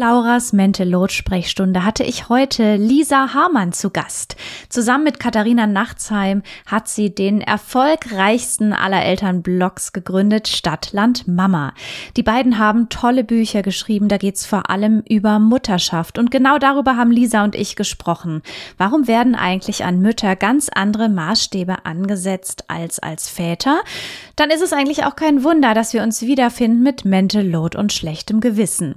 Lauras Mental Load Sprechstunde hatte ich heute Lisa Hamann zu Gast. Zusammen mit Katharina Nachtsheim hat sie den erfolgreichsten aller Elternblogs gegründet, Stadtland Mama. Die beiden haben tolle Bücher geschrieben, da geht's vor allem über Mutterschaft und genau darüber haben Lisa und ich gesprochen. Warum werden eigentlich an Mütter ganz andere Maßstäbe angesetzt als als Väter? Dann ist es eigentlich auch kein Wunder, dass wir uns wiederfinden mit Mental Load und schlechtem Gewissen.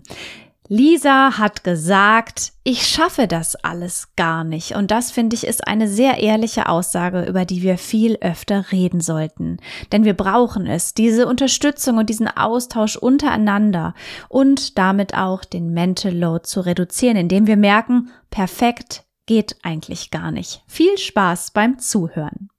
Lisa hat gesagt, ich schaffe das alles gar nicht. Und das finde ich ist eine sehr ehrliche Aussage, über die wir viel öfter reden sollten. Denn wir brauchen es, diese Unterstützung und diesen Austausch untereinander und damit auch den Mental Load zu reduzieren, indem wir merken, perfekt geht eigentlich gar nicht. Viel Spaß beim Zuhören.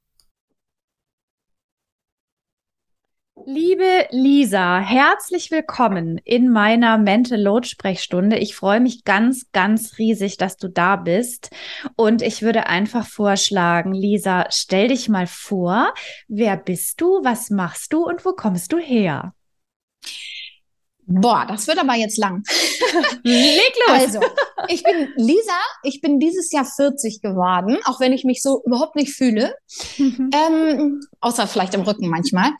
Liebe Lisa, herzlich willkommen in meiner Mental Load Sprechstunde. Ich freue mich ganz, ganz riesig, dass du da bist. Und ich würde einfach vorschlagen, Lisa, stell dich mal vor. Wer bist du? Was machst du? Und wo kommst du her? Boah, das wird aber jetzt lang. Leg los. Also, ich bin Lisa, ich bin dieses Jahr 40 geworden, auch wenn ich mich so überhaupt nicht fühle. Mhm. Ähm, außer vielleicht im Rücken manchmal.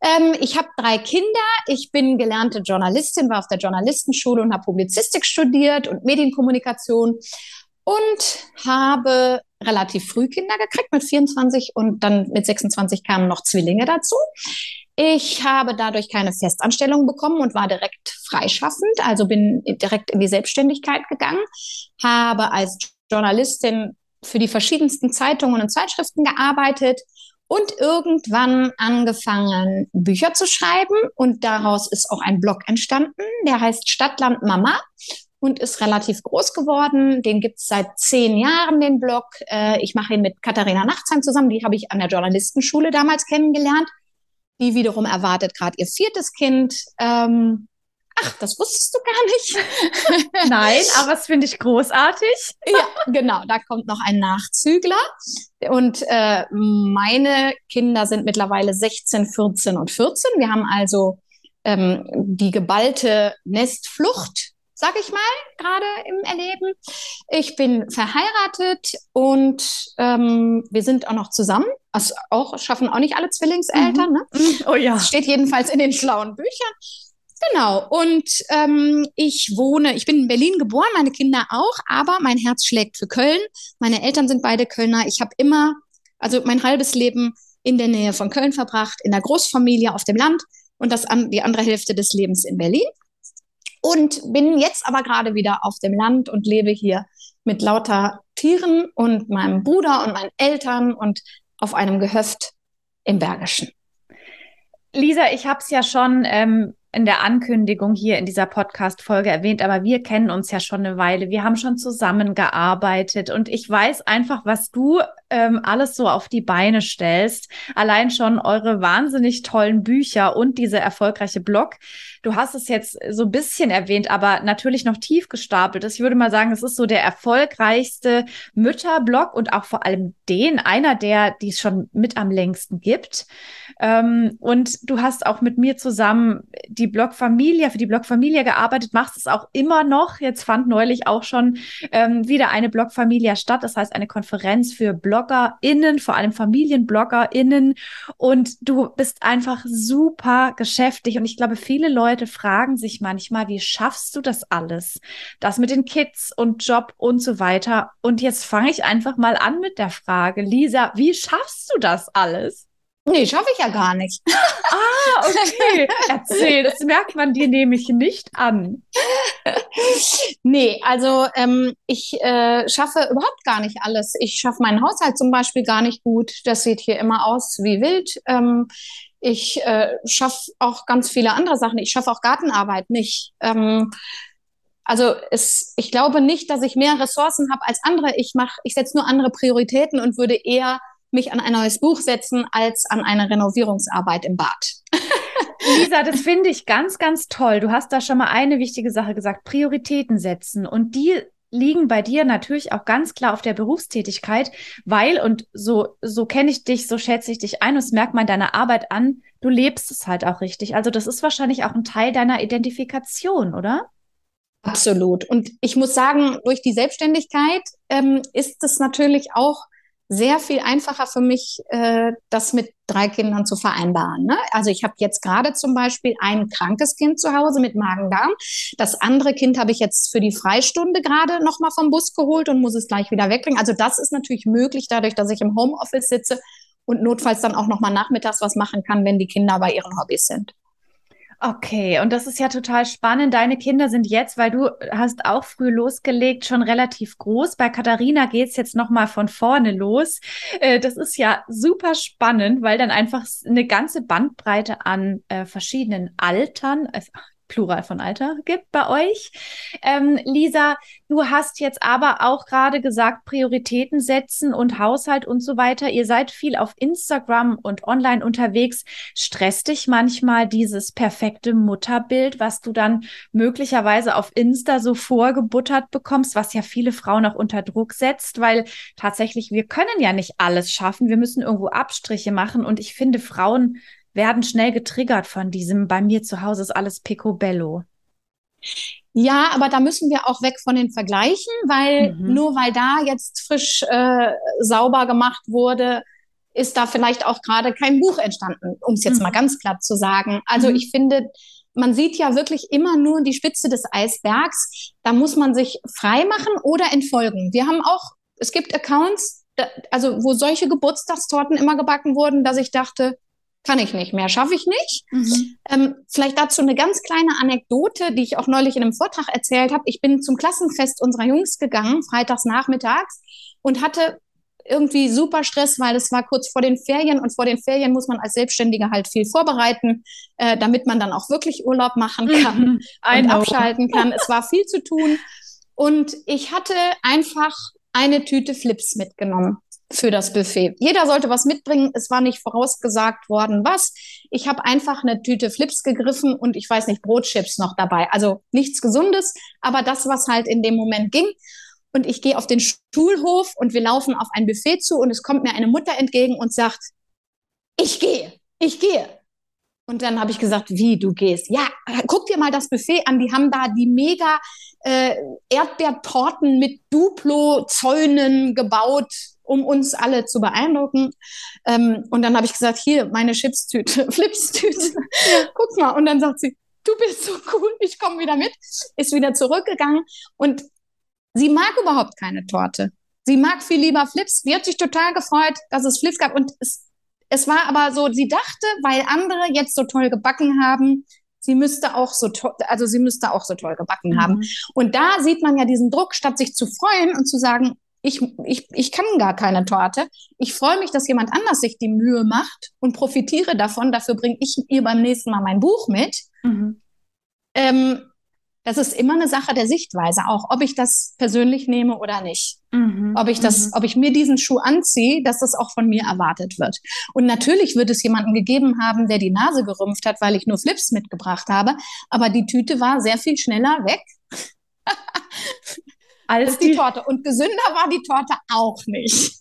Ähm, ich habe drei Kinder, ich bin gelernte Journalistin, war auf der Journalistenschule und habe Publizistik studiert und Medienkommunikation und habe relativ früh Kinder gekriegt mit 24 und dann mit 26 kamen noch Zwillinge dazu. Ich habe dadurch keine Festanstellung bekommen und war direkt freischaffend, also bin direkt in die Selbstständigkeit gegangen, habe als Journalistin für die verschiedensten Zeitungen und Zeitschriften gearbeitet und irgendwann angefangen, Bücher zu schreiben. Und daraus ist auch ein Blog entstanden, der heißt Stadtland Mama und ist relativ groß geworden. Den gibt's seit zehn Jahren, den Blog. Äh, ich mache ihn mit Katharina Nachtsheim zusammen, die habe ich an der Journalistenschule damals kennengelernt. Die wiederum erwartet gerade ihr viertes Kind. Ähm, ach, das wusstest du gar nicht. Nein, aber das finde ich großartig. ja, genau. Da kommt noch ein Nachzügler. Und äh, meine Kinder sind mittlerweile 16, 14 und 14. Wir haben also ähm, die geballte Nestflucht sag ich mal, gerade im Erleben. Ich bin verheiratet und ähm, wir sind auch noch zusammen. Also auch schaffen auch nicht alle Zwillingseltern. Mhm. Ne? Mhm. Oh ja. Das steht jedenfalls in den schlauen Büchern. Genau. Und ähm, ich wohne, ich bin in Berlin geboren, meine Kinder auch, aber mein Herz schlägt für Köln. Meine Eltern sind beide Kölner. Ich habe immer, also mein halbes Leben in der Nähe von Köln verbracht, in der Großfamilie auf dem Land und das an, die andere Hälfte des Lebens in Berlin und bin jetzt aber gerade wieder auf dem Land und lebe hier mit lauter Tieren und meinem Bruder und meinen Eltern und auf einem Gehöft im Bergischen. Lisa, ich habe es ja schon ähm, in der Ankündigung hier in dieser Podcast-Folge erwähnt, aber wir kennen uns ja schon eine Weile. Wir haben schon zusammengearbeitet und ich weiß einfach, was du ähm, alles so auf die Beine stellst. Allein schon eure wahnsinnig tollen Bücher und dieser erfolgreiche Blog. Du hast es jetzt so ein bisschen erwähnt, aber natürlich noch tief gestapelt. Ich würde mal sagen, es ist so der erfolgreichste Mütterblog und auch vor allem den, einer der, die es schon mit am längsten gibt. Ähm, und du hast auch mit mir zusammen die Blogfamilie, für die Blogfamilie gearbeitet, machst es auch immer noch. Jetzt fand neulich auch schon ähm, wieder eine Blogfamilie statt. Das heißt, eine Konferenz für BloggerInnen, vor allem FamilienbloggerInnen. Und du bist einfach super geschäftig. Und ich glaube, viele Leute fragen sich manchmal, wie schaffst du das alles? Das mit den Kids und Job und so weiter. Und jetzt fange ich einfach mal an mit der Frage, Lisa, wie schaffst du das alles? Nee, schaffe ich ja gar nicht. ah, okay. Erzähl, das merkt man dir nämlich nicht an. nee, also ähm, ich äh, schaffe überhaupt gar nicht alles. Ich schaffe meinen Haushalt zum Beispiel gar nicht gut. Das sieht hier immer aus wie wild. Ähm, ich äh, schaffe auch ganz viele andere Sachen. Ich schaffe auch Gartenarbeit nicht. Ähm, also es, ich glaube nicht, dass ich mehr Ressourcen habe als andere. Ich mache, ich setze nur andere Prioritäten und würde eher mich an ein neues Buch setzen als an eine Renovierungsarbeit im Bad. Lisa, das finde ich ganz, ganz toll. Du hast da schon mal eine wichtige Sache gesagt, Prioritäten setzen. Und die liegen bei dir natürlich auch ganz klar auf der Berufstätigkeit, weil, und so, so kenne ich dich, so schätze ich dich ein, und es merkt man deiner Arbeit an, du lebst es halt auch richtig. Also das ist wahrscheinlich auch ein Teil deiner Identifikation, oder? Absolut. Und ich muss sagen, durch die Selbstständigkeit ähm, ist es natürlich auch sehr viel einfacher für mich, äh, das mit drei Kindern zu vereinbaren. Ne? Also ich habe jetzt gerade zum Beispiel ein krankes Kind zu Hause mit Magen-Darm. Das andere Kind habe ich jetzt für die Freistunde gerade nochmal vom Bus geholt und muss es gleich wieder wegbringen. Also das ist natürlich möglich dadurch, dass ich im Homeoffice sitze und notfalls dann auch nochmal nachmittags was machen kann, wenn die Kinder bei ihren Hobbys sind. Okay, und das ist ja total spannend. Deine Kinder sind jetzt, weil du hast auch früh losgelegt, schon relativ groß. Bei Katharina geht's jetzt nochmal von vorne los. Äh, das ist ja super spannend, weil dann einfach eine ganze Bandbreite an äh, verschiedenen Altern, also Plural von Alter gibt bei euch. Ähm, Lisa, du hast jetzt aber auch gerade gesagt, Prioritäten setzen und Haushalt und so weiter. Ihr seid viel auf Instagram und online unterwegs. Stresst dich manchmal dieses perfekte Mutterbild, was du dann möglicherweise auf Insta so vorgebuttert bekommst, was ja viele Frauen auch unter Druck setzt, weil tatsächlich wir können ja nicht alles schaffen. Wir müssen irgendwo Abstriche machen und ich finde, Frauen werden schnell getriggert von diesem, bei mir zu Hause ist alles picobello. Ja, aber da müssen wir auch weg von den Vergleichen, weil mhm. nur weil da jetzt frisch äh, sauber gemacht wurde, ist da vielleicht auch gerade kein Buch entstanden, um es jetzt mhm. mal ganz platt zu sagen. Also mhm. ich finde, man sieht ja wirklich immer nur die Spitze des Eisbergs. Da muss man sich frei machen oder entfolgen. Wir haben auch, es gibt Accounts, da, also wo solche Geburtstagstorten immer gebacken wurden, dass ich dachte, kann ich nicht mehr, schaffe ich nicht. Mhm. Ähm, vielleicht dazu eine ganz kleine Anekdote, die ich auch neulich in einem Vortrag erzählt habe. Ich bin zum Klassenfest unserer Jungs gegangen, freitags nachmittags, und hatte irgendwie super Stress, weil es war kurz vor den Ferien und vor den Ferien muss man als Selbstständige halt viel vorbereiten, äh, damit man dann auch wirklich Urlaub machen kann mhm. und abschalten kann. Es war viel zu tun und ich hatte einfach eine Tüte Flips mitgenommen für das Buffet. Jeder sollte was mitbringen. Es war nicht vorausgesagt worden, was. Ich habe einfach eine Tüte Flips gegriffen und ich weiß nicht, Brotchips noch dabei. Also nichts Gesundes, aber das, was halt in dem Moment ging. Und ich gehe auf den Schulhof und wir laufen auf ein Buffet zu und es kommt mir eine Mutter entgegen und sagt, ich gehe, ich gehe. Und dann habe ich gesagt, wie du gehst. Ja, guck dir mal das Buffet an. Die haben da die mega äh, Erdbeertorten mit Duplo-Zäunen gebaut um uns alle zu beeindrucken. Ähm, und dann habe ich gesagt, hier, meine Chipstüte, Flipstüte, guck mal. Und dann sagt sie, du bist so cool, ich komme wieder mit. Ist wieder zurückgegangen und sie mag überhaupt keine Torte. Sie mag viel lieber Flips. Sie hat sich total gefreut, dass es Flips gab. Und es, es war aber so, sie dachte, weil andere jetzt so toll gebacken haben, sie müsste auch so toll, also sie müsste auch so toll gebacken mhm. haben. Und da sieht man ja diesen Druck, statt sich zu freuen und zu sagen, ich, ich, ich kann gar keine Torte. Ich freue mich, dass jemand anders sich die Mühe macht und profitiere davon. Dafür bringe ich ihr beim nächsten Mal mein Buch mit. Mhm. Ähm, das ist immer eine Sache der Sichtweise, auch ob ich das persönlich nehme oder nicht. Mhm. Ob ich das, mhm. ob ich mir diesen Schuh anziehe, dass das auch von mir erwartet wird. Und natürlich wird es jemanden gegeben haben, der die Nase gerümpft hat, weil ich nur Flips mitgebracht habe. Aber die Tüte war sehr viel schneller weg. als die, die Torte. Und gesünder war die Torte auch nicht.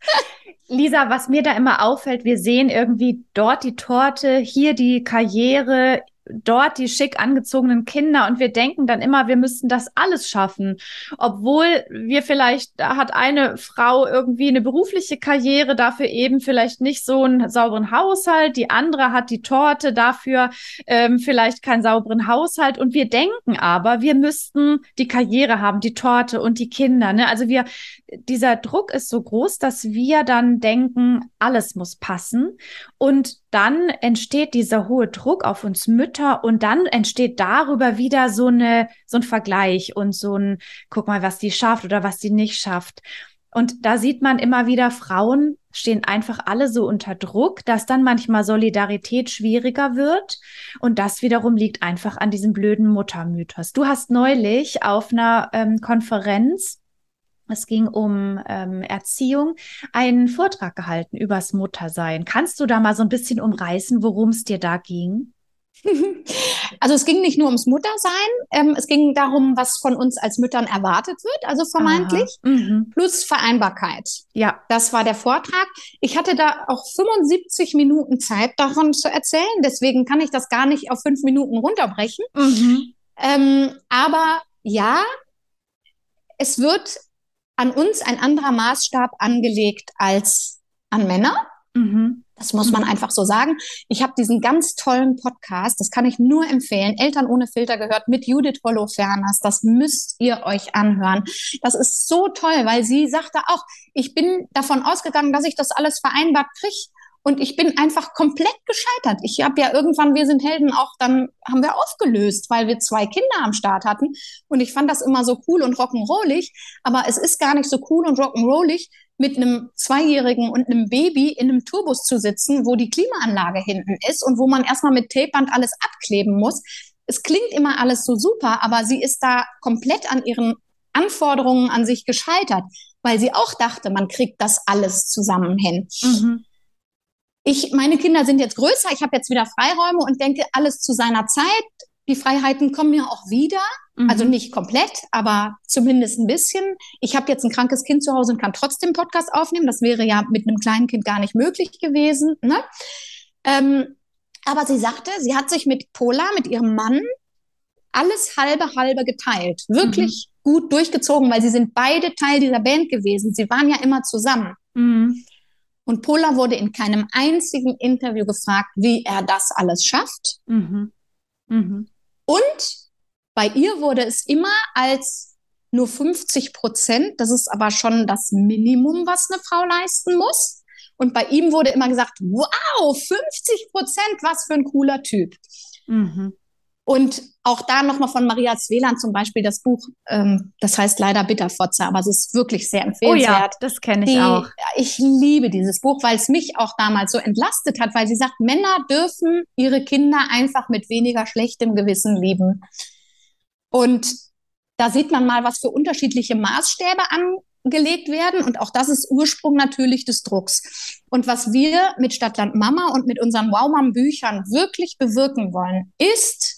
Lisa, was mir da immer auffällt, wir sehen irgendwie dort die Torte, hier die Karriere, dort die schick angezogenen Kinder und wir denken dann immer, wir müssten das alles schaffen, obwohl wir vielleicht da hat eine Frau irgendwie eine berufliche Karriere, dafür eben vielleicht nicht so einen sauberen Haushalt, die andere hat die Torte, dafür ähm, vielleicht keinen sauberen Haushalt und wir denken aber, wir müssten die Karriere haben, die Torte und die Kinder. Ne? Also wir, dieser Druck ist so groß, dass wir dann denken, alles muss passen und dann entsteht dieser hohe Druck auf uns Mütter und dann entsteht darüber wieder so eine, so ein Vergleich und so ein, guck mal, was die schafft oder was die nicht schafft. Und da sieht man immer wieder, Frauen stehen einfach alle so unter Druck, dass dann manchmal Solidarität schwieriger wird. Und das wiederum liegt einfach an diesem blöden Muttermythos. Du hast neulich auf einer ähm, Konferenz es ging um ähm, Erziehung, einen Vortrag gehalten übers Muttersein. Kannst du da mal so ein bisschen umreißen, worum es dir da ging? Also es ging nicht nur ums Muttersein, ähm, es ging darum, was von uns als Müttern erwartet wird, also vermeintlich, mhm. plus Vereinbarkeit. Ja. Das war der Vortrag. Ich hatte da auch 75 Minuten Zeit davon zu erzählen, deswegen kann ich das gar nicht auf fünf Minuten runterbrechen. Mhm. Ähm, aber ja, es wird an uns ein anderer Maßstab angelegt als an Männer. Mhm. Das muss man einfach so sagen. Ich habe diesen ganz tollen Podcast, das kann ich nur empfehlen. Eltern ohne Filter gehört mit Judith Holofernes. Das müsst ihr euch anhören. Das ist so toll, weil sie sagte auch, ich bin davon ausgegangen, dass ich das alles vereinbart kriege. Und ich bin einfach komplett gescheitert. Ich habe ja irgendwann, wir sind Helden auch, dann haben wir aufgelöst, weil wir zwei Kinder am Start hatten. Und ich fand das immer so cool und rock'n'rollig. Aber es ist gar nicht so cool und rock'n'rollig, mit einem Zweijährigen und einem Baby in einem Tourbus zu sitzen, wo die Klimaanlage hinten ist und wo man erstmal mit Tapeband alles abkleben muss. Es klingt immer alles so super, aber sie ist da komplett an ihren Anforderungen an sich gescheitert, weil sie auch dachte, man kriegt das alles zusammen hin. Mhm ich, meine Kinder sind jetzt größer, ich habe jetzt wieder Freiräume und denke, alles zu seiner Zeit. Die Freiheiten kommen mir auch wieder. Mhm. Also nicht komplett, aber zumindest ein bisschen. Ich habe jetzt ein krankes Kind zu Hause und kann trotzdem Podcast aufnehmen. Das wäre ja mit einem kleinen Kind gar nicht möglich gewesen. Ne? Ähm, aber sie sagte, sie hat sich mit Pola, mit ihrem Mann, alles halbe halbe geteilt. Wirklich mhm. gut durchgezogen, weil sie sind beide Teil dieser Band gewesen. Sie waren ja immer zusammen. Mhm. Und Pola wurde in keinem einzigen Interview gefragt, wie er das alles schafft. Mhm. Mhm. Und bei ihr wurde es immer als nur 50 Prozent, das ist aber schon das Minimum, was eine Frau leisten muss. Und bei ihm wurde immer gesagt, wow, 50 Prozent, was für ein cooler Typ. Mhm. Und auch da nochmal von Maria Zweland zum Beispiel das Buch, ähm, das heißt leider Bitterfotze, aber es ist wirklich sehr empfehlenswert. Oh ja, das kenne ich Die, auch. Ich liebe dieses Buch, weil es mich auch damals so entlastet hat, weil sie sagt, Männer dürfen ihre Kinder einfach mit weniger schlechtem Gewissen lieben. Und da sieht man mal, was für unterschiedliche Maßstäbe angelegt werden. Und auch das ist Ursprung natürlich des Drucks. Und was wir mit Stadtland Mama und mit unseren Wow Mom Büchern wirklich bewirken wollen, ist,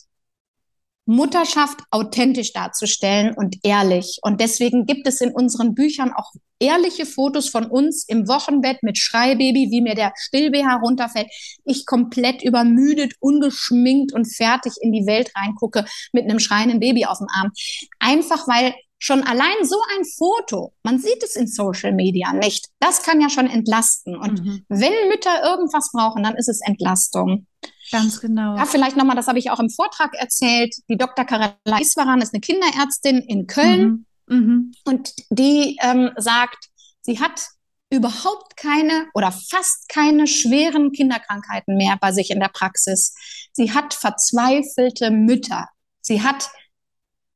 Mutterschaft authentisch darzustellen und ehrlich. Und deswegen gibt es in unseren Büchern auch ehrliche Fotos von uns im Wochenbett mit Schreibaby, wie mir der Stillbh runterfällt. Ich komplett übermüdet, ungeschminkt und fertig in die Welt reingucke mit einem schreienden Baby auf dem Arm. Einfach weil schon allein so ein Foto, man sieht es in Social Media nicht, das kann ja schon entlasten. Und mhm. wenn Mütter irgendwas brauchen, dann ist es Entlastung. Ganz genau. Ja, vielleicht nochmal, das habe ich auch im Vortrag erzählt. Die Dr. Karela Iswaran ist eine Kinderärztin in Köln mhm. Mhm. und die ähm, sagt, sie hat überhaupt keine oder fast keine schweren Kinderkrankheiten mehr bei sich in der Praxis. Sie hat verzweifelte Mütter. Sie hat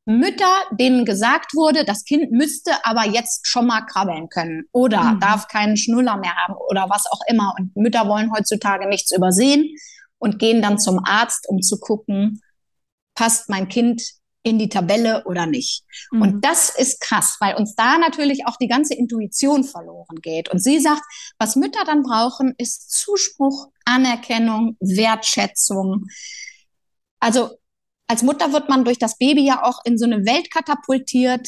Mütter, denen gesagt wurde, das Kind müsste aber jetzt schon mal krabbeln können oder mhm. darf keinen Schnuller mehr haben oder was auch immer. Und Mütter wollen heutzutage nichts übersehen und gehen dann zum Arzt, um zu gucken, passt mein Kind in die Tabelle oder nicht. Mhm. Und das ist krass, weil uns da natürlich auch die ganze Intuition verloren geht. Und sie sagt, was Mütter dann brauchen, ist Zuspruch, Anerkennung, Wertschätzung. Also als Mutter wird man durch das Baby ja auch in so eine Welt katapultiert.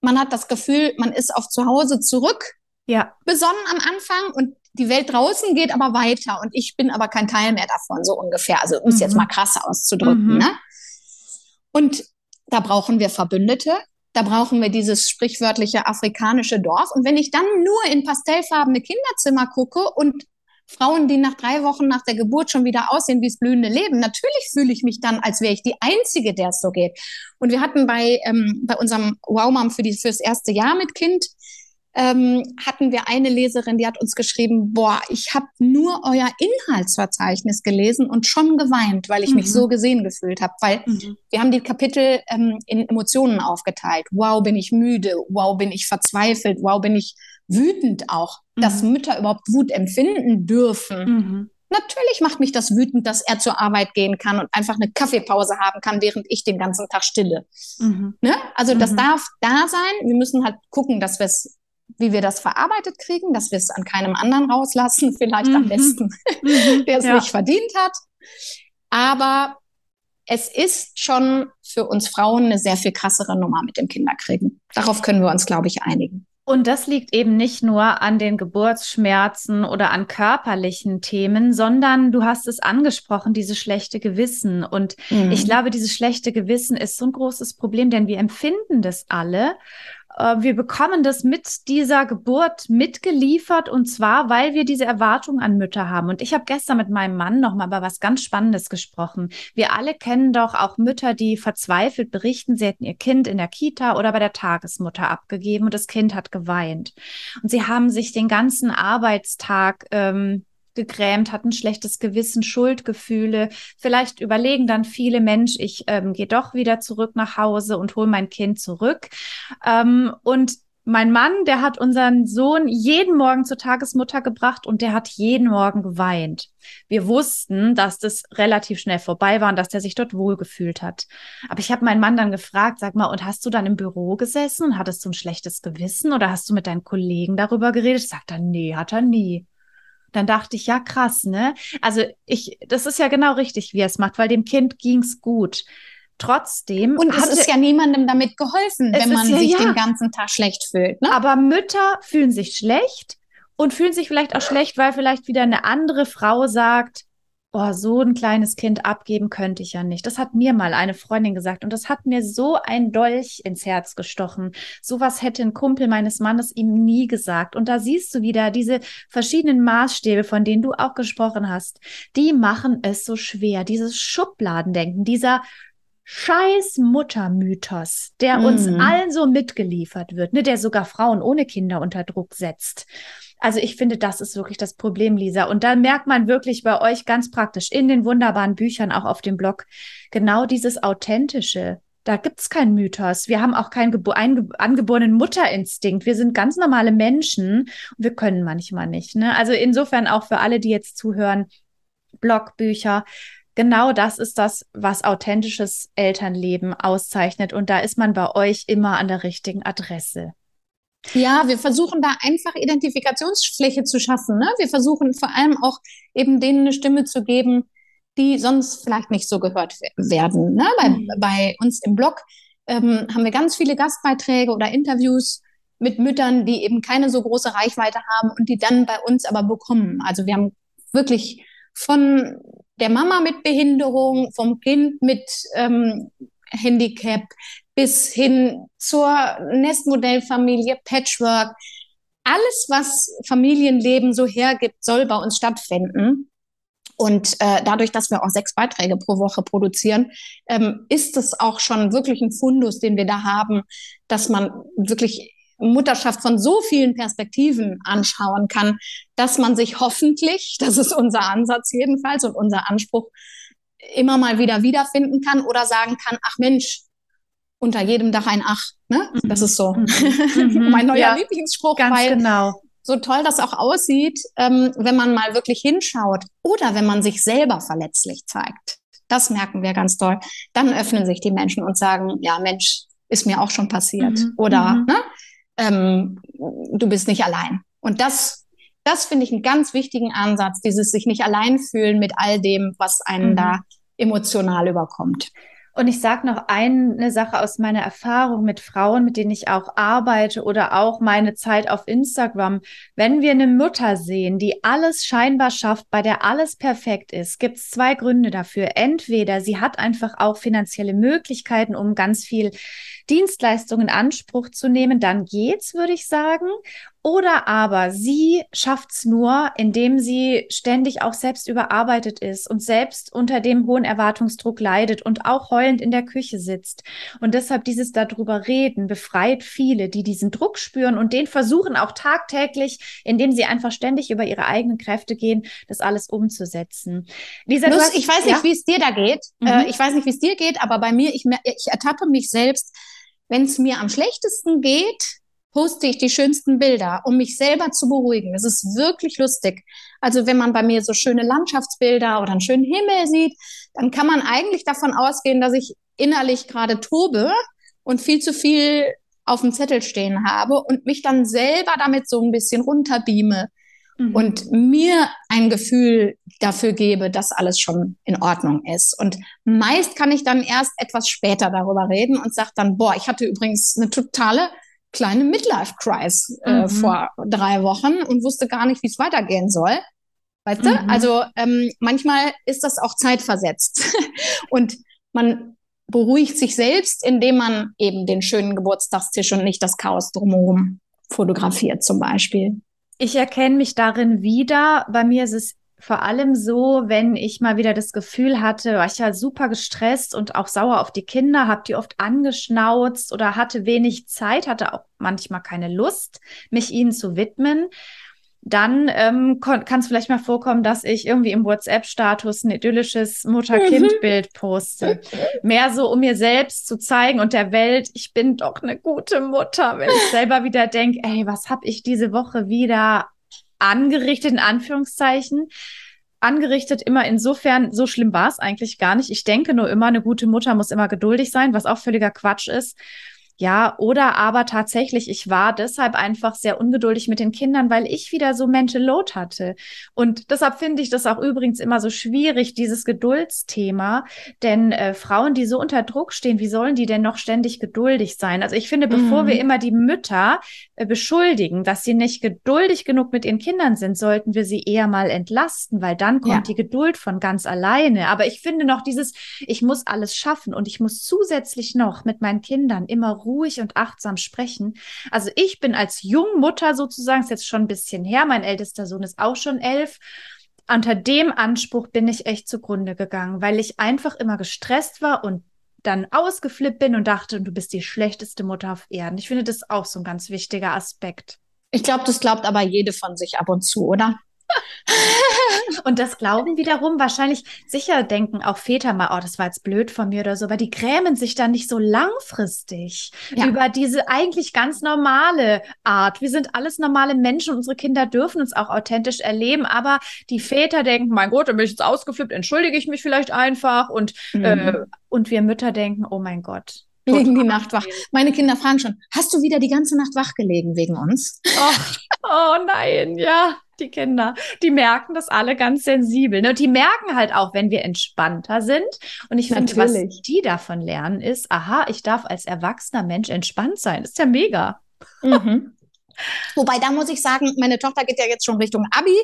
Man hat das Gefühl, man ist auf zu Hause zurück. Ja. Besonnen am Anfang und die Welt draußen geht aber weiter und ich bin aber kein Teil mehr davon, so ungefähr. Also um es jetzt mhm. mal krass auszudrücken. Mhm. Ne? Und da brauchen wir Verbündete. Da brauchen wir dieses sprichwörtliche afrikanische Dorf. Und wenn ich dann nur in pastellfarbene Kinderzimmer gucke und Frauen, die nach drei Wochen nach der Geburt schon wieder aussehen wie das blühende Leben, natürlich fühle ich mich dann, als wäre ich die Einzige, der es so geht. Und wir hatten bei, ähm, bei unserem Wow Mom für, die, das erste Jahr mit Kind ähm, hatten wir eine Leserin, die hat uns geschrieben, boah, ich habe nur euer Inhaltsverzeichnis gelesen und schon geweint, weil ich mhm. mich so gesehen gefühlt habe. Weil mhm. wir haben die Kapitel ähm, in Emotionen aufgeteilt. Wow, bin ich müde. Wow, bin ich verzweifelt. Wow, bin ich wütend auch, mhm. dass Mütter überhaupt Wut empfinden dürfen. Mhm. Natürlich macht mich das wütend, dass er zur Arbeit gehen kann und einfach eine Kaffeepause haben kann, während ich den ganzen Tag stille. Mhm. Ne? Also das mhm. darf da sein. Wir müssen halt gucken, dass wir es, wie wir das verarbeitet kriegen, dass wir es an keinem anderen rauslassen, vielleicht mhm. am besten, mhm. der es ja. nicht verdient hat. Aber es ist schon für uns Frauen eine sehr viel krassere Nummer mit dem Kinderkriegen. Darauf können wir uns, glaube ich, einigen. Und das liegt eben nicht nur an den Geburtsschmerzen oder an körperlichen Themen, sondern du hast es angesprochen, dieses schlechte Gewissen. Und mhm. ich glaube, dieses schlechte Gewissen ist so ein großes Problem, denn wir empfinden das alle. Äh, wir bekommen das mit dieser Geburt mitgeliefert und zwar, weil wir diese Erwartung an Mütter haben. Und ich habe gestern mit meinem Mann noch mal über was ganz Spannendes gesprochen. Wir alle kennen doch auch Mütter, die verzweifelt berichten, sie hätten ihr Kind in der Kita oder bei der Tagesmutter abgegeben und das Kind hat geweint. Und sie haben sich den ganzen Arbeitstag ähm, gegrämt, hatten schlechtes Gewissen, Schuldgefühle. Vielleicht überlegen dann viele Mensch, ich ähm, gehe doch wieder zurück nach Hause und hole mein Kind zurück. Ähm, und mein Mann, der hat unseren Sohn jeden Morgen zur Tagesmutter gebracht und der hat jeden Morgen geweint. Wir wussten, dass das relativ schnell vorbei war und dass der sich dort wohlgefühlt hat. Aber ich habe meinen Mann dann gefragt, sag mal, und hast du dann im Büro gesessen und hattest du ein schlechtes Gewissen oder hast du mit deinen Kollegen darüber geredet? Sagt er, nee, hat er nie. Dann dachte ich, ja, krass, ne? Also ich, das ist ja genau richtig, wie er es macht, weil dem Kind ging's gut. Trotzdem. Und es ist ja niemandem damit geholfen, wenn man ja, sich ja. den ganzen Tag schlecht fühlt. Ne? Aber Mütter fühlen sich schlecht und fühlen sich vielleicht auch schlecht, weil vielleicht wieder eine andere Frau sagt, oh, so ein kleines Kind abgeben könnte ich ja nicht. Das hat mir mal eine Freundin gesagt und das hat mir so ein Dolch ins Herz gestochen. Sowas hätte ein Kumpel meines Mannes ihm nie gesagt. Und da siehst du wieder diese verschiedenen Maßstäbe, von denen du auch gesprochen hast. Die machen es so schwer. Dieses Schubladendenken, dieser scheiß Muttermythos, der uns mhm. allen so mitgeliefert wird, ne, der sogar Frauen ohne Kinder unter Druck setzt. Also ich finde, das ist wirklich das Problem, Lisa. Und da merkt man wirklich bei euch ganz praktisch in den wunderbaren Büchern, auch auf dem Blog, genau dieses Authentische. Da gibt's keinen Mythos. Wir haben auch keinen angeborenen Mutterinstinkt. Wir sind ganz normale Menschen und wir können manchmal nicht. Ne? Also insofern auch für alle, die jetzt zuhören, Blogbücher. Genau das ist das, was authentisches Elternleben auszeichnet. Und da ist man bei euch immer an der richtigen Adresse. Ja, wir versuchen da einfach Identifikationsfläche zu schaffen. Ne? Wir versuchen vor allem auch eben denen eine Stimme zu geben, die sonst vielleicht nicht so gehört werden. Ne? Bei, mhm. bei uns im Blog ähm, haben wir ganz viele Gastbeiträge oder Interviews mit Müttern, die eben keine so große Reichweite haben und die dann bei uns aber bekommen. Also wir haben wirklich von der Mama mit Behinderung, vom Kind mit ähm, Handicap bis hin zur Nestmodellfamilie, Patchwork. Alles, was Familienleben so hergibt, soll bei uns stattfinden. Und äh, dadurch, dass wir auch sechs Beiträge pro Woche produzieren, ähm, ist es auch schon wirklich ein Fundus, den wir da haben, dass man wirklich Mutterschaft von so vielen Perspektiven anschauen kann, dass man sich hoffentlich, das ist unser Ansatz jedenfalls und unser Anspruch, immer mal wieder wiederfinden kann oder sagen kann, ach Mensch, unter jedem Dach ein Ach. Ne? Mhm. Das ist so mhm. mein neuer ja, Lieblingsspruch, ganz weil genau. so toll das auch aussieht, ähm, wenn man mal wirklich hinschaut oder wenn man sich selber verletzlich zeigt. Das merken wir ganz toll. Dann öffnen sich die Menschen und sagen, ja Mensch, ist mir auch schon passiert. Mhm. Oder mhm. ne? ähm, du bist nicht allein. Und das, das finde ich einen ganz wichtigen Ansatz, dieses sich nicht allein fühlen mit all dem, was einen mhm. da emotional überkommt. Und ich sage noch eine Sache aus meiner Erfahrung mit Frauen, mit denen ich auch arbeite oder auch meine Zeit auf Instagram. Wenn wir eine Mutter sehen, die alles scheinbar schafft, bei der alles perfekt ist, gibt es zwei Gründe dafür. Entweder sie hat einfach auch finanzielle Möglichkeiten, um ganz viel Dienstleistungen in Anspruch zu nehmen, dann geht's, würde ich sagen. Oder aber sie schafft es nur, indem sie ständig auch selbst überarbeitet ist und selbst unter dem hohen Erwartungsdruck leidet und auch heulend in der Küche sitzt. Und deshalb dieses darüber reden befreit viele, die diesen Druck spüren und den versuchen auch tagtäglich, indem sie einfach ständig über ihre eigenen Kräfte gehen, das alles umzusetzen. Lisa, Plus, hast, ich weiß nicht, ja? wie es dir da geht. Mhm. Äh, ich weiß nicht, wie es dir geht, aber bei mir, ich, ich ertappe mich selbst, wenn es mir am schlechtesten geht, poste ich die schönsten Bilder, um mich selber zu beruhigen. Es ist wirklich lustig. Also wenn man bei mir so schöne Landschaftsbilder oder einen schönen Himmel sieht, dann kann man eigentlich davon ausgehen, dass ich innerlich gerade tobe und viel zu viel auf dem Zettel stehen habe und mich dann selber damit so ein bisschen runterbeame mhm. und mir ein Gefühl dafür gebe, dass alles schon in Ordnung ist. Und meist kann ich dann erst etwas später darüber reden und sage dann, boah, ich hatte übrigens eine totale kleine Midlife-Crisis äh, mhm. vor drei Wochen und wusste gar nicht, wie es weitergehen soll. Weißt mhm. du? Also ähm, manchmal ist das auch zeitversetzt. und man beruhigt sich selbst, indem man eben den schönen Geburtstagstisch und nicht das Chaos drumherum fotografiert zum Beispiel. Ich erkenne mich darin wieder. Bei mir ist es vor allem so, wenn ich mal wieder das Gefühl hatte, war ich ja super gestresst und auch sauer auf die Kinder, habe die oft angeschnauzt oder hatte wenig Zeit, hatte auch manchmal keine Lust, mich ihnen zu widmen. Dann ähm, kann es vielleicht mal vorkommen, dass ich irgendwie im WhatsApp-Status ein idyllisches Mutter-Kind-Bild poste. Mehr so, um mir selbst zu zeigen und der Welt, ich bin doch eine gute Mutter, wenn ich selber wieder denke, ey, was habe ich diese Woche wieder angerichtet, in Anführungszeichen. Angerichtet immer insofern, so schlimm war es eigentlich gar nicht. Ich denke nur immer, eine gute Mutter muss immer geduldig sein, was auch völliger Quatsch ist. Ja, oder aber tatsächlich, ich war deshalb einfach sehr ungeduldig mit den Kindern, weil ich wieder so Mental Load hatte. Und deshalb finde ich das auch übrigens immer so schwierig, dieses Geduldsthema. Denn äh, Frauen, die so unter Druck stehen, wie sollen die denn noch ständig geduldig sein? Also ich finde, bevor mhm. wir immer die Mütter äh, beschuldigen, dass sie nicht geduldig genug mit ihren Kindern sind, sollten wir sie eher mal entlasten, weil dann kommt ja. die Geduld von ganz alleine. Aber ich finde noch dieses, ich muss alles schaffen und ich muss zusätzlich noch mit meinen Kindern immer ruhig und achtsam sprechen. Also ich bin als Jungmutter sozusagen, ist jetzt schon ein bisschen her, mein ältester Sohn ist auch schon elf. Unter dem Anspruch bin ich echt zugrunde gegangen, weil ich einfach immer gestresst war und dann ausgeflippt bin und dachte, du bist die schlechteste Mutter auf Erden. Ich finde das auch so ein ganz wichtiger Aspekt. Ich glaube, das glaubt aber jede von sich ab und zu, oder? und das glauben wiederum wahrscheinlich sicher denken auch Väter mal, oh, das war jetzt blöd von mir oder so, aber die grämen sich dann nicht so langfristig ja. über diese eigentlich ganz normale Art. Wir sind alles normale Menschen unsere Kinder dürfen uns auch authentisch erleben, aber die Väter denken, mein Gott, dann bin ich jetzt ausgeflippt, entschuldige ich mich vielleicht einfach und, mhm. äh, und wir Mütter denken, oh mein Gott, liegen die Nacht wach. Meine Kinder fragen schon, hast du wieder die ganze Nacht wach gelegen wegen uns? Oh, oh nein, ja, die Kinder, die merken das alle ganz sensibel. Ne? Und die merken halt auch, wenn wir entspannter sind. Und ich finde, was die davon lernen, ist, aha, ich darf als erwachsener Mensch entspannt sein. Das ist ja mega. Mhm. Wobei, da muss ich sagen, meine Tochter geht ja jetzt schon Richtung Abi.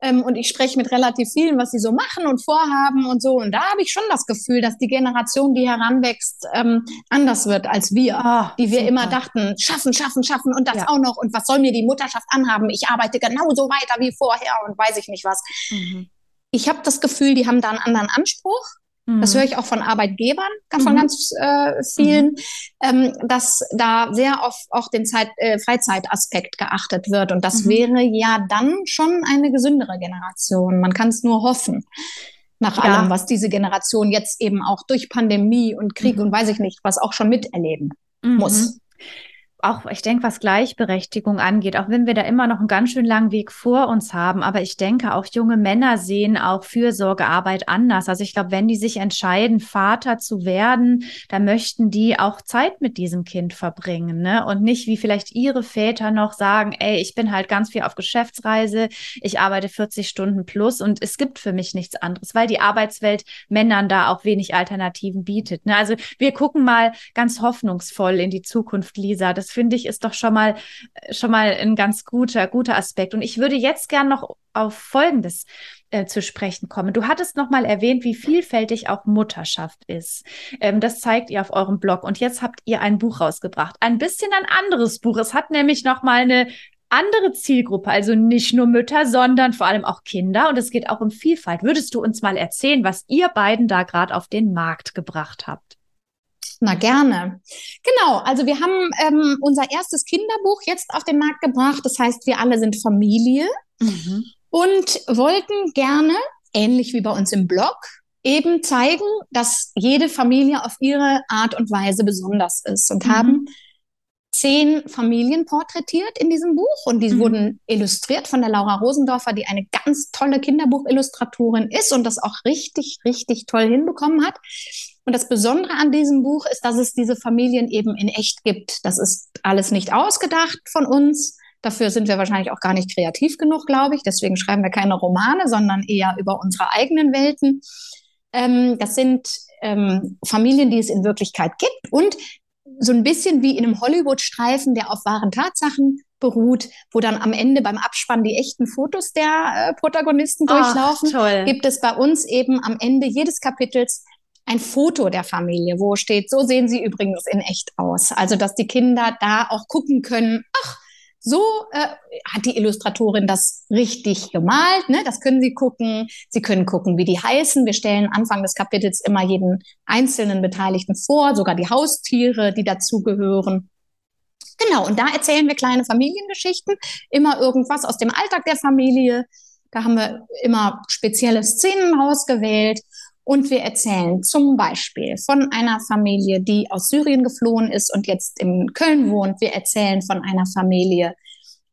Ähm, und ich spreche mit relativ vielen, was sie so machen und vorhaben und so. Und da habe ich schon das Gefühl, dass die Generation, die heranwächst, ähm, anders wird als wir, oh, die wir super. immer dachten, schaffen, schaffen, schaffen und das ja. auch noch. Und was soll mir die Mutterschaft anhaben? Ich arbeite genauso weiter wie vorher und weiß ich nicht was. Mhm. Ich habe das Gefühl, die haben da einen anderen Anspruch. Das mhm. höre ich auch von Arbeitgebern, von mhm. ganz äh, vielen, mhm. ähm, dass da sehr oft auch den Zeit, äh, Freizeitaspekt geachtet wird. Und das mhm. wäre ja dann schon eine gesündere Generation. Man kann es nur hoffen. Nach ja. allem, was diese Generation jetzt eben auch durch Pandemie und Krieg mhm. und weiß ich nicht, was auch schon miterleben muss auch, ich denke, was Gleichberechtigung angeht, auch wenn wir da immer noch einen ganz schön langen Weg vor uns haben, aber ich denke, auch junge Männer sehen auch Fürsorgearbeit anders. Also ich glaube, wenn die sich entscheiden, Vater zu werden, dann möchten die auch Zeit mit diesem Kind verbringen, ne? Und nicht wie vielleicht ihre Väter noch sagen, ey, ich bin halt ganz viel auf Geschäftsreise, ich arbeite 40 Stunden plus und es gibt für mich nichts anderes, weil die Arbeitswelt Männern da auch wenig Alternativen bietet. Ne? Also wir gucken mal ganz hoffnungsvoll in die Zukunft, Lisa. Das finde ich, ist doch schon mal, schon mal ein ganz guter, guter Aspekt. Und ich würde jetzt gern noch auf Folgendes äh, zu sprechen kommen. Du hattest noch mal erwähnt, wie vielfältig auch Mutterschaft ist. Ähm, das zeigt ihr auf eurem Blog. Und jetzt habt ihr ein Buch rausgebracht. Ein bisschen ein anderes Buch. Es hat nämlich noch mal eine andere Zielgruppe, also nicht nur Mütter, sondern vor allem auch Kinder. Und es geht auch um Vielfalt. Würdest du uns mal erzählen, was ihr beiden da gerade auf den Markt gebracht habt? Na gerne. Genau, also wir haben ähm, unser erstes Kinderbuch jetzt auf den Markt gebracht. Das heißt, wir alle sind Familie mhm. und wollten gerne, ähnlich wie bei uns im Blog, eben zeigen, dass jede Familie auf ihre Art und Weise besonders ist und mhm. haben zehn Familien porträtiert in diesem Buch und die mhm. wurden illustriert von der Laura Rosendorfer, die eine ganz tolle Kinderbuchillustratorin ist und das auch richtig, richtig toll hinbekommen hat. Und das Besondere an diesem Buch ist, dass es diese Familien eben in echt gibt. Das ist alles nicht ausgedacht von uns. Dafür sind wir wahrscheinlich auch gar nicht kreativ genug, glaube ich. Deswegen schreiben wir keine Romane, sondern eher über unsere eigenen Welten. Ähm, das sind ähm, Familien, die es in Wirklichkeit gibt und so ein bisschen wie in einem Hollywood-Streifen, der auf wahren Tatsachen beruht, wo dann am Ende beim Abspann die echten Fotos der äh, Protagonisten durchlaufen, Ach, gibt es bei uns eben am Ende jedes Kapitels ein Foto der Familie, wo steht, so sehen sie übrigens in echt aus. Also, dass die Kinder da auch gucken können, ach, so äh, hat die Illustratorin das richtig gemalt. Ne? Das können Sie gucken. Sie können gucken, wie die heißen. Wir stellen Anfang des Kapitels immer jeden einzelnen Beteiligten vor, sogar die Haustiere, die dazugehören. Genau, und da erzählen wir kleine Familiengeschichten, immer irgendwas aus dem Alltag der Familie. Da haben wir immer spezielle Szenen ausgewählt. Und wir erzählen zum Beispiel von einer Familie, die aus Syrien geflohen ist und jetzt in Köln wohnt. Wir erzählen von einer Familie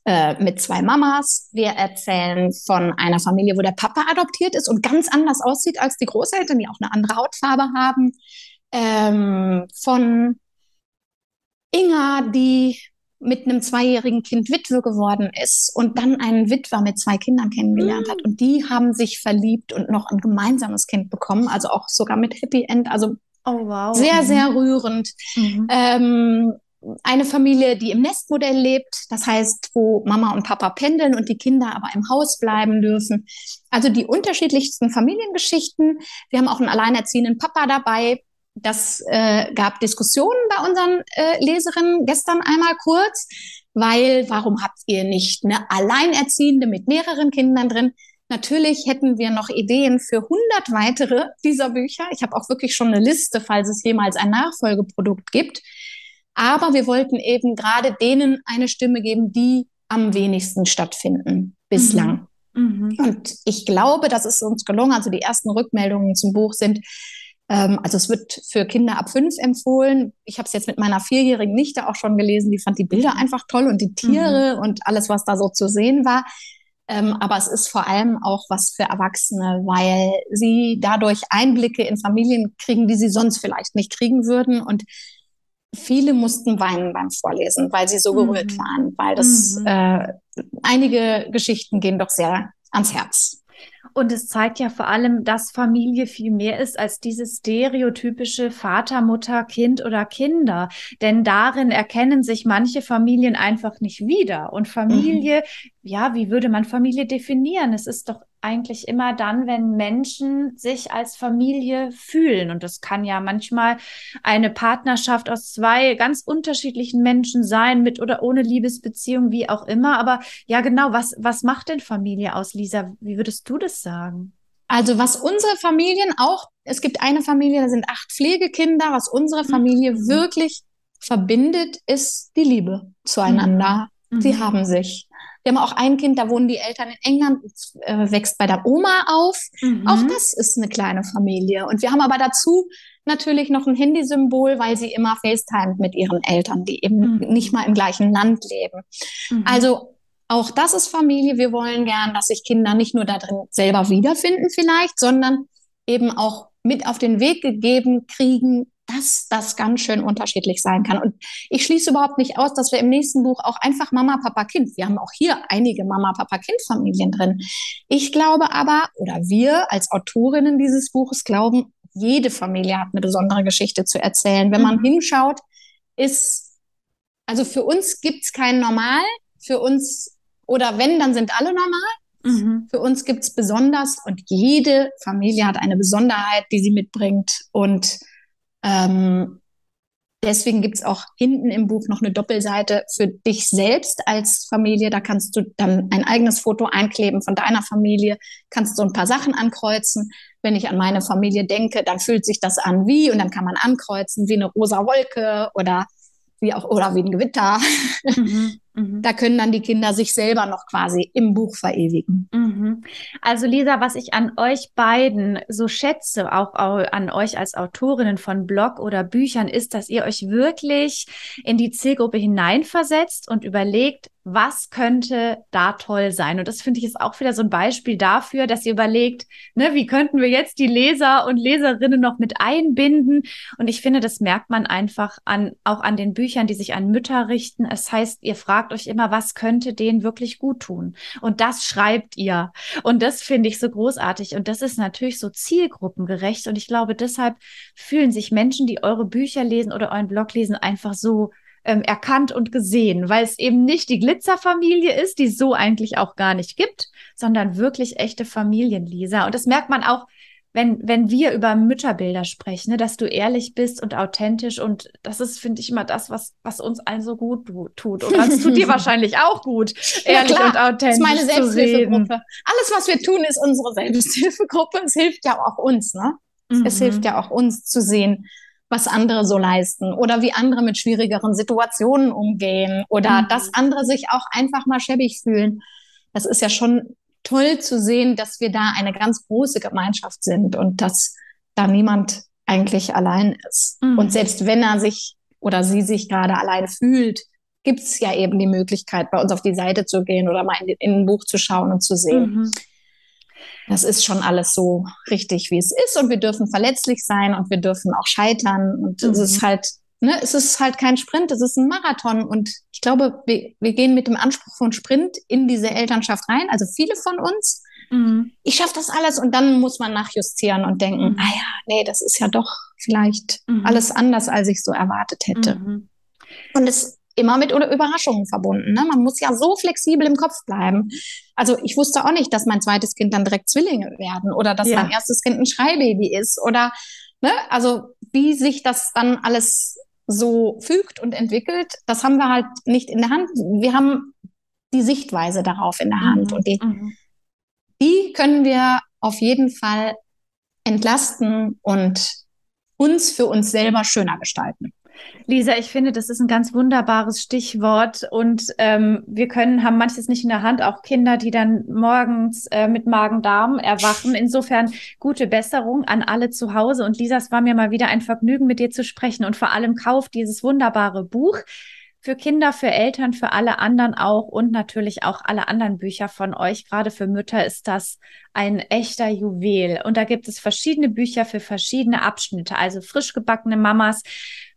äh, mit zwei Mamas. Wir erzählen von einer Familie, wo der Papa adoptiert ist und ganz anders aussieht als die Großeltern, die auch eine andere Hautfarbe haben. Ähm, von Inga, die mit einem zweijährigen Kind Witwe geworden ist und dann einen Witwer mit zwei Kindern kennengelernt hat. Und die haben sich verliebt und noch ein gemeinsames Kind bekommen, also auch sogar mit Happy End. Also oh, wow. sehr, mhm. sehr rührend. Mhm. Ähm, eine Familie, die im Nestmodell lebt, das heißt, wo Mama und Papa pendeln und die Kinder aber im Haus bleiben dürfen. Also die unterschiedlichsten Familiengeschichten. Wir haben auch einen alleinerziehenden Papa dabei, das äh, gab Diskussionen bei unseren äh, Leserinnen gestern einmal kurz, weil warum habt ihr nicht eine Alleinerziehende mit mehreren Kindern drin? Natürlich hätten wir noch Ideen für 100 weitere dieser Bücher. Ich habe auch wirklich schon eine Liste, falls es jemals ein Nachfolgeprodukt gibt. Aber wir wollten eben gerade denen eine Stimme geben, die am wenigsten stattfinden bislang. Mhm. Mhm. Und ich glaube, das ist uns gelungen. Also die ersten Rückmeldungen zum Buch sind, also es wird für Kinder ab fünf empfohlen. Ich habe es jetzt mit meiner vierjährigen Nichte auch schon gelesen. Die fand die Bilder einfach toll und die Tiere mhm. und alles, was da so zu sehen war. Ähm, aber es ist vor allem auch was für Erwachsene, weil sie dadurch Einblicke in Familien kriegen, die sie sonst vielleicht nicht kriegen würden. Und viele mussten weinen beim Vorlesen, weil sie so gerührt mhm. waren, weil das mhm. äh, einige Geschichten gehen doch sehr ans Herz. Und es zeigt ja vor allem, dass Familie viel mehr ist als dieses stereotypische Vater, Mutter, Kind oder Kinder. Denn darin erkennen sich manche Familien einfach nicht wieder. Und Familie, mhm. ja, wie würde man Familie definieren? Es ist doch eigentlich immer dann, wenn Menschen sich als Familie fühlen. Und das kann ja manchmal eine Partnerschaft aus zwei ganz unterschiedlichen Menschen sein, mit oder ohne Liebesbeziehung, wie auch immer. Aber ja, genau, was, was macht denn Familie aus, Lisa? Wie würdest du das sagen? Also was unsere Familien auch, es gibt eine Familie, da sind acht Pflegekinder, was unsere Familie mhm. wirklich verbindet, ist die Liebe zueinander. Mhm. Sie haben sich. Wir haben auch ein Kind, da wohnen die Eltern in England, äh, wächst bei der Oma auf. Mhm. Auch das ist eine kleine Familie. Und wir haben aber dazu natürlich noch ein Handysymbol, weil sie immer FaceTime mit ihren Eltern, die eben mhm. nicht mal im gleichen Land leben. Mhm. Also auch das ist Familie. Wir wollen gern, dass sich Kinder nicht nur da drin selber wiederfinden vielleicht, sondern eben auch mit auf den Weg gegeben kriegen, dass das ganz schön unterschiedlich sein kann. Und ich schließe überhaupt nicht aus, dass wir im nächsten Buch auch einfach Mama, Papa, Kind, wir haben auch hier einige Mama, Papa, Kind-Familien drin. Ich glaube aber, oder wir als Autorinnen dieses Buches glauben, jede Familie hat eine besondere Geschichte zu erzählen. Wenn man mhm. hinschaut, ist, also für uns gibt's kein Normal, für uns, oder wenn, dann sind alle normal. Mhm. Für uns gibt's besonders und jede Familie hat eine Besonderheit, die sie mitbringt und ähm, Deswegen gibt's auch hinten im Buch noch eine Doppelseite für dich selbst als Familie. Da kannst du dann ein eigenes Foto einkleben von deiner Familie, kannst so ein paar Sachen ankreuzen. Wenn ich an meine Familie denke, dann fühlt sich das an wie und dann kann man ankreuzen wie eine rosa Wolke oder wie auch oder wie ein Gewitter. Mhm, mh. Da können dann die Kinder sich selber noch quasi im Buch verewigen. Mhm. Also Lisa, was ich an euch beiden so schätze, auch an euch als Autorinnen von Blog oder Büchern, ist, dass ihr euch wirklich in die Zielgruppe hineinversetzt und überlegt, was könnte da toll sein? Und das finde ich ist auch wieder so ein Beispiel dafür, dass ihr überlegt, ne, wie könnten wir jetzt die Leser und Leserinnen noch mit einbinden? Und ich finde, das merkt man einfach an, auch an den Büchern, die sich an Mütter richten. Es heißt, ihr fragt euch immer, was könnte denen wirklich gut tun? Und das schreibt ihr. Und das finde ich so großartig. Und das ist natürlich so zielgruppengerecht. Und ich glaube, deshalb fühlen sich Menschen, die eure Bücher lesen oder euren Blog lesen, einfach so ähm, erkannt und gesehen, weil es eben nicht die Glitzerfamilie ist, die es so eigentlich auch gar nicht gibt, sondern wirklich echte Familienleser. Und das merkt man auch, wenn, wenn wir über Mütterbilder sprechen, ne, dass du ehrlich bist und authentisch. Und das ist, finde ich, immer das, was, was uns allen so gut tut. Und das tut dir wahrscheinlich auch gut, ehrlich ja, und authentisch. Das ist meine Selbsthilfegruppe. Alles, was wir tun, ist unsere Selbsthilfegruppe. Es hilft ja auch uns, ne? Mhm. Es hilft ja auch uns zu sehen, was andere so leisten oder wie andere mit schwierigeren Situationen umgehen oder mhm. dass andere sich auch einfach mal schäbig fühlen. Das ist ja schon toll zu sehen, dass wir da eine ganz große Gemeinschaft sind und dass da niemand eigentlich allein ist. Mhm. Und selbst wenn er sich oder sie sich gerade allein fühlt, gibt es ja eben die Möglichkeit, bei uns auf die Seite zu gehen oder mal in, in ein Buch zu schauen und zu sehen. Mhm das ist schon alles so richtig, wie es ist. Und wir dürfen verletzlich sein und wir dürfen auch scheitern. Und mhm. es ist halt, ne, es ist halt kein Sprint, es ist ein Marathon. Und ich glaube, wir, wir gehen mit dem Anspruch von Sprint in diese Elternschaft rein. Also viele von uns. Mhm. Ich schaffe das alles und dann muss man nachjustieren und denken, mhm. ah ja, nee, das ist ja doch vielleicht mhm. alles anders, als ich so erwartet hätte. Mhm. Und es immer mit Überraschungen verbunden. Ne? Man muss ja so flexibel im Kopf bleiben. Also ich wusste auch nicht, dass mein zweites Kind dann direkt Zwillinge werden oder dass ja. mein erstes Kind ein Schreibaby ist oder ne? also wie sich das dann alles so fügt und entwickelt, das haben wir halt nicht in der Hand. Wir haben die Sichtweise darauf in der Hand mhm. und die, mhm. die können wir auf jeden Fall entlasten und uns für uns selber schöner gestalten. Lisa, ich finde, das ist ein ganz wunderbares Stichwort und ähm, wir können, haben manches nicht in der Hand, auch Kinder, die dann morgens äh, mit Magen-Darm erwachen. Insofern gute Besserung an alle zu Hause. Und Lisa, es war mir mal wieder ein Vergnügen, mit dir zu sprechen und vor allem kauft dieses wunderbare Buch für Kinder, für Eltern, für alle anderen auch und natürlich auch alle anderen Bücher von euch. Gerade für Mütter ist das ein echter Juwel. Und da gibt es verschiedene Bücher für verschiedene Abschnitte, also frisch gebackene Mamas,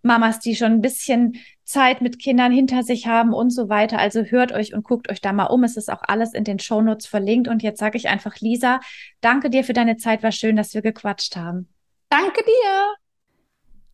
Mamas, die schon ein bisschen Zeit mit Kindern hinter sich haben und so weiter. Also hört euch und guckt euch da mal um. Es ist auch alles in den Shownotes verlinkt. Und jetzt sage ich einfach, Lisa, danke dir für deine Zeit. War schön, dass wir gequatscht haben. Danke dir.